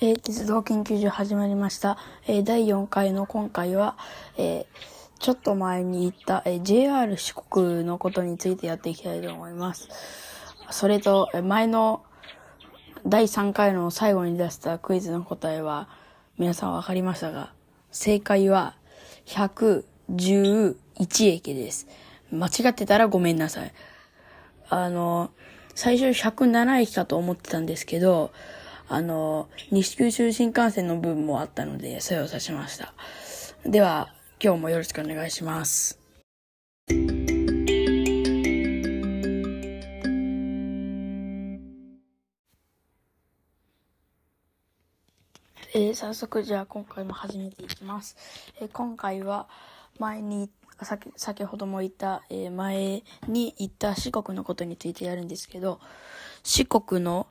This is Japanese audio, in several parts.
えー、鉄道研究所始まりました。えー、第4回の今回は、えー、ちょっと前に言った、え、JR 四国のことについてやっていきたいと思います。それと、え前の第3回の最後に出したクイズの答えは、皆さんわかりましたが、正解は111駅です。間違ってたらごめんなさい。あの、最初107駅かと思ってたんですけど、あの、西九州新幹線の分もあったので、それを指しました。では、今日もよろしくお願いします。えー早速じゃあ今回も始めていきます。えー今回は前に、先先ほども言った、えー前に言った四国のことについてやるんですけど、四国の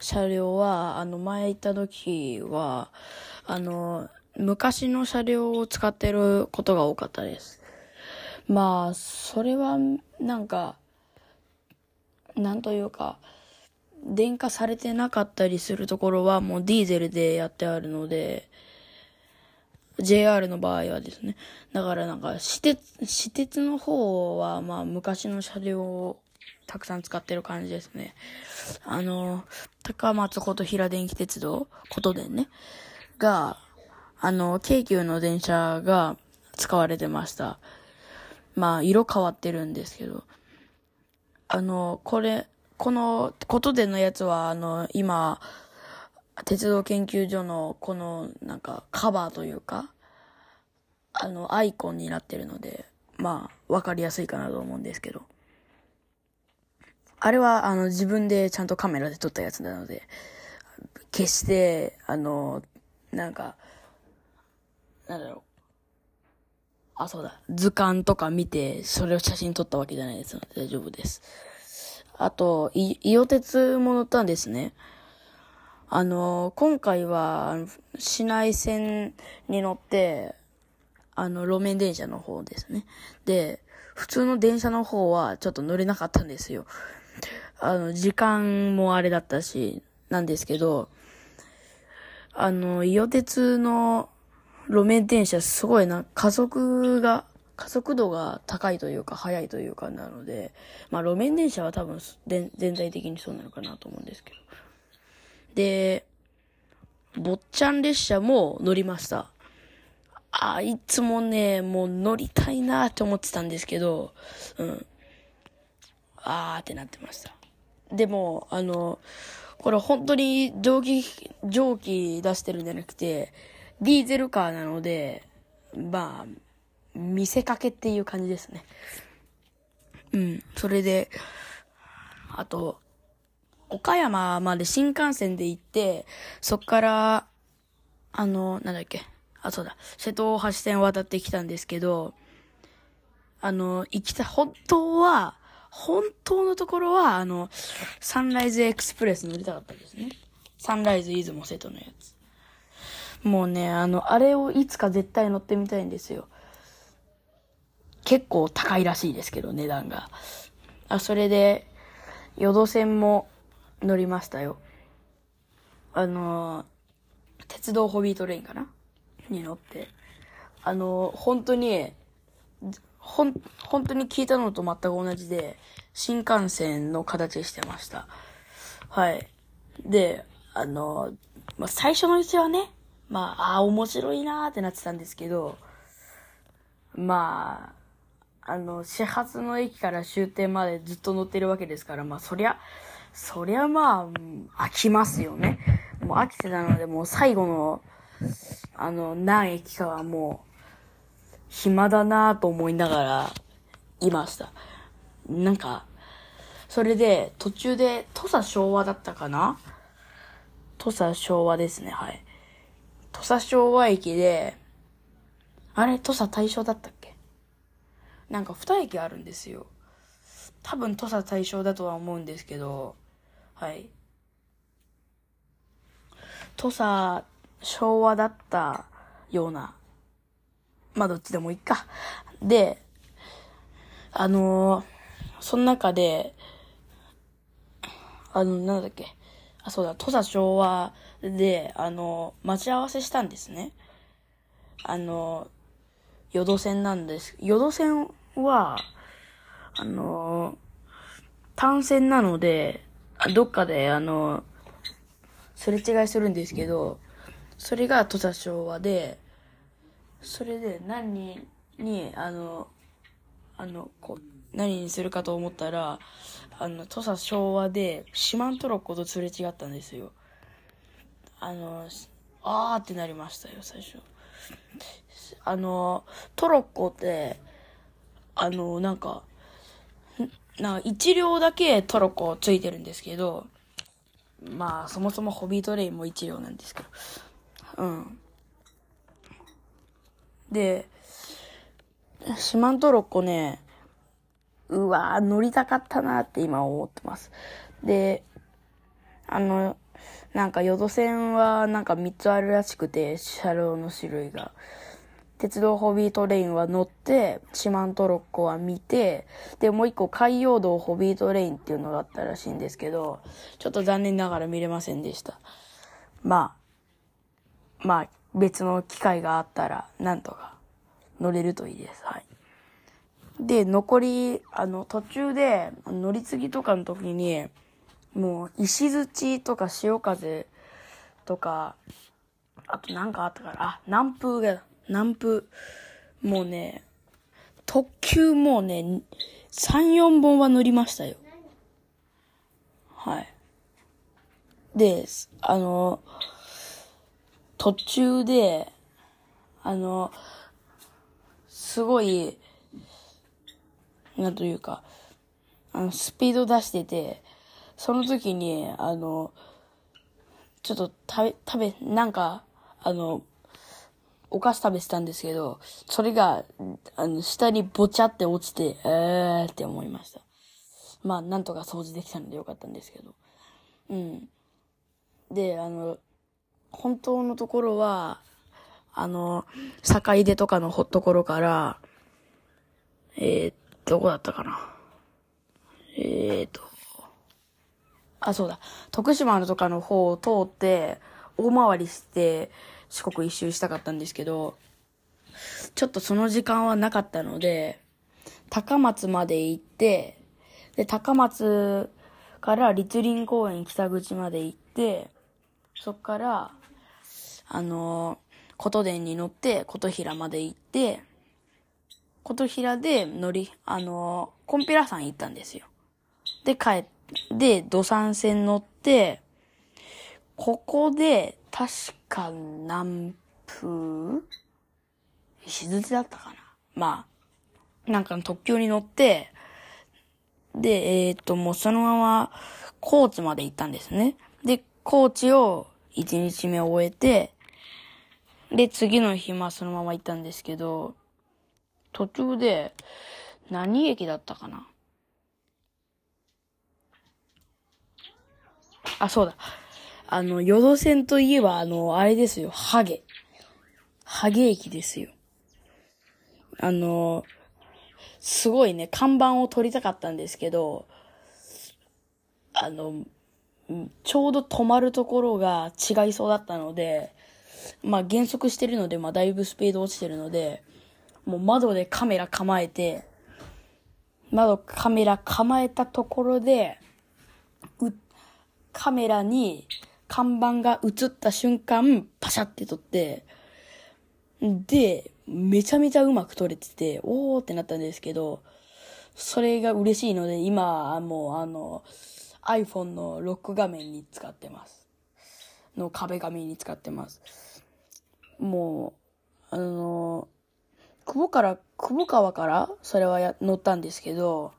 車両は、あの前行った時は、あの、昔の車両を使ってることが多かったです。まあ、それは、なんか、なんというか、電化されてなかったりするところはもうディーゼルでやってあるので、JR の場合はですね。だからなんか、私鉄、私鉄の方はまあ昔の車両たくさん使ってる感じですね。あの、高松こと平電気鉄道、ことでね、が、あの、京急の電車が使われてました。まあ、色変わってるんですけど、あの、これ、このことでのやつは、あの、今、鉄道研究所のこの、なんか、カバーというか、あの、アイコンになってるので、まあ、わかりやすいかなと思うんですけど。あれは、あの、自分でちゃんとカメラで撮ったやつなので、決して、あの、なんか、なんだろう。あ、そうだ。図鑑とか見て、それを写真撮ったわけじゃないですので大丈夫です。あと、い、伊予鉄も乗ったんですね。あの、今回は、市内線に乗って、あの、路面電車の方ですね。で、普通の電車の方はちょっと乗れなかったんですよ。あの、時間もあれだったし、なんですけど、あの、伊予鉄の路面電車すごいな、加速が、加速度が高いというか、速いというかなので、まあ路面電車は多分全体的にそうなのかなと思うんですけど。で、坊ちゃん列車も乗りました。あ、いつもね、もう乗りたいなって思ってたんですけど、うん。あーってなってました。でも、あの、これ本当に蒸気、蒸気出してるんじゃなくて、ディーゼルカーなので、まあ、見せかけっていう感じですね。うん。それで、あと、岡山まで新幹線で行って、そっから、あの、なんだっけ。あ、そうだ。瀬戸大橋線を渡ってきたんですけど、あの、行きた、本当は、本当のところは、あの、サンライズエクスプレス乗りたかったんですね。サンライズ出雲瀬戸のやつ。もうね、あの、あれをいつか絶対乗ってみたいんですよ。結構高いらしいですけど、値段が。あ、それで、淀線も乗りましたよ。あの、鉄道ホビートレインかな？に乗って。あの、本当に、ほん、本当に聞いたのと全く同じで、新幹線の形してました。はい。で、あの、まあ、最初のうちはね、まあ、ああ、面白いなーってなってたんですけど、まあ、あの、始発の駅から終点までずっと乗ってるわけですから、まあ、そりゃ、そりゃまあ、飽きますよね。もう飽きてたので、もう最後の、あの、何駅かはもう、暇だなぁと思いながら、いました。なんか、それで、途中で、土佐昭和だったかな？土佐昭和ですね、はい。土佐昭和駅で、あれ、土佐大正だったっけ？なんか二駅あるんですよ。多分土佐大正だとは思うんですけど、はい。土佐昭和だったような、まあどっちでもいいか。で、あのーその中で、あの、なんだっけ、あ、そうだ、土佐昭和で、あの、待ち合わせしたんですね。あの、淀線なんです。淀線は、あの、単線なので、どっかで、あの、すれ違いするんですけど、それが土佐昭和で、それで何に、あの、あの、こう、何にするかと思ったら、あの、土佐昭和で、四万トロッコとすれ違ったんですよ。あの、あーってなりましたよ、最初。あの、トロッコって、あの、なんか、なんか一両だけトロッコついてるんですけど、まあ、そもそもホビートレインも一両なんですけど。うん。で、四万トロッコね、うわ乗りたかったなって今思ってます。で、あの、なんか、淀線はなんか3つあるらしくて、車両の種類が。鉄道ホビートレインは乗って、しまんトロッコは見て、で、もう一個海洋堂ホビートレインっていうのがあったらしいんですけど、ちょっと残念ながら見れませんでした。まあ、まあ、別の機会があったら、なんとか乗れるといいです。はい。で、残り、あの、途中で乗り継ぎとかの時に、もう、石槌とか潮風とか、あとなんかあったから、あ、南風が、南風。もうね、特急もうね、3、4本は乗りましたよ。はい。で、あの、途中で、あの、すごい、なんというか、あの、スピード出してて、その時に、あの、ちょっと食べ、食べ、なんか、あの、お菓子食べてたんですけど、それが、あの、下にぼちゃって落ちて、えーって思いました。まあ、なんとか掃除できたのでよかったんですけど。うん。で、あの、本当のところは、あの、坂出とかのところから、えー、どこだったかな。えーと、あ、そうだ。徳島のとかの方を通って、大回りして、四国一周したかったんですけど、ちょっとその時間はなかったので、高松まで行って、で、高松から立林公園北口まで行って、そっから、あの、琴電に乗って、琴平まで行って、琴平で乗り、あの、コンピラ山行ったんですよ。で、帰って、土山線乗って、ここで、確か何分石槌だったかなまあ、なんかの特急に乗って、で、えっ、ー、と、もうそのまま、高知まで行ったんですね。で、高知を1日目終えて、で、次の日、まあそのまま行ったんですけど、途中で、何駅だったかな？あ、そうだ。あの、淀線といえば、あの、あれですよ、ハゲ。ハゲ駅ですよ。あの、すごいね、看板を撮りたかったんですけど、あの、ちょうど止まるところが違いそうだったので、まあ減速してるので、まあだいぶスピード落ちてるので、もう窓でカメラ構えて、窓カメラ構えたところで、うカメラに看板が映った瞬間、パシャって撮って、で、めちゃめちゃうまく撮れてて、おーってなったんですけど、それが嬉しいので、今、もうあの、iPhone のロック画面に使ってます。の壁紙に使ってます。もう、あの、久保から、久保川からそれはや乗ったんですけど、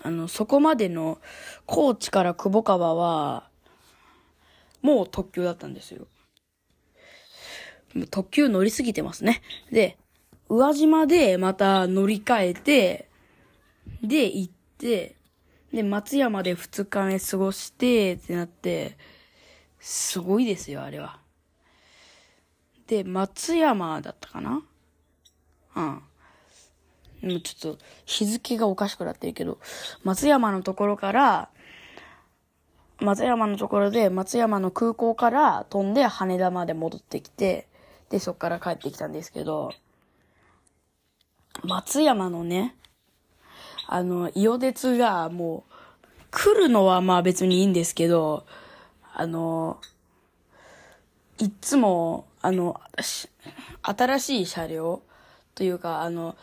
あの、そこまでの、高知から久保川は、もう特急だったんですよ。特急乗りすぎてますね。で、宇和島でまた乗り換えて、で、行って、で、松山で二日目過ごして、ってなって、すごいですよ、あれは。で、松山だったかな？うん。もうちょっと日付がおかしくなってるけど、松山のところから、松山のところで、松山の空港から飛んで羽田まで戻ってきて、で、そっから帰ってきたんですけど、松山のね、あの、伊予鉄がもう、来るのはまあ別にいいんですけど、あの、いつも、あの、新しい車両というか、あの、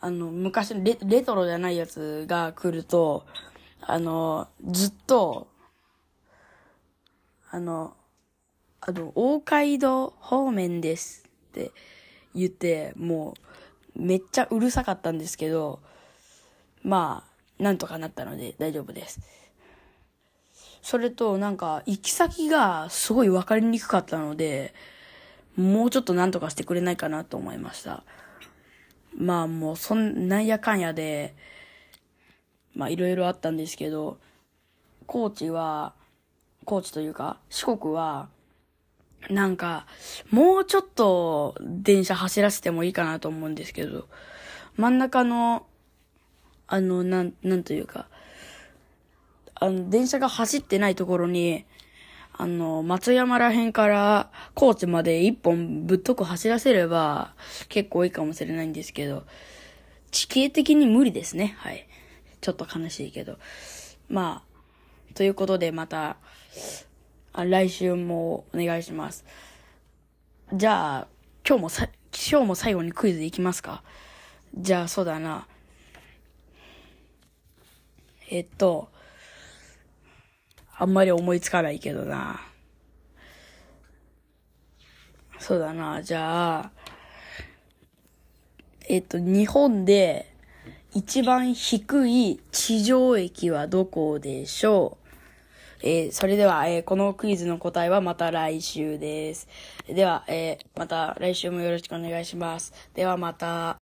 あの、昔レレトロじゃないやつが来ると、あの、ずっと、あの、あの、大街道方面ですって言って、もう、めっちゃうるさかったんですけど、まあ、なんとかなったので大丈夫です。それと、なんか、行き先がすごいわかりにくかったので、もうちょっとなんとかしてくれないかなと思いました。まあもう、そん、なんやかんやで、まあいろいろあったんですけど、高知は、高知というか、四国は、なんか、もうちょっと電車走らせてもいいかなと思うんですけど、真ん中の、あの、なん、なんというか、あの、電車が走ってないところに、あの、松山ら辺から高知まで一本ぶっとく走らせれば結構いいかもしれないんですけど、地形的に無理ですね。はい。ちょっと悲しいけど。まあ、ということでまた、あ来週もお願いします。じゃあ、今日もさ、今日も最後にクイズいきますかじゃあ、そうだな。えっと、あんまり思いつかないけどな。そうだな。じゃあ、えっと、日本で一番低い地上駅はどこでしょう？えー、それでは、えー、このクイズの答えはまた来週です。では、えー、また来週もよろしくお願いします。ではまた。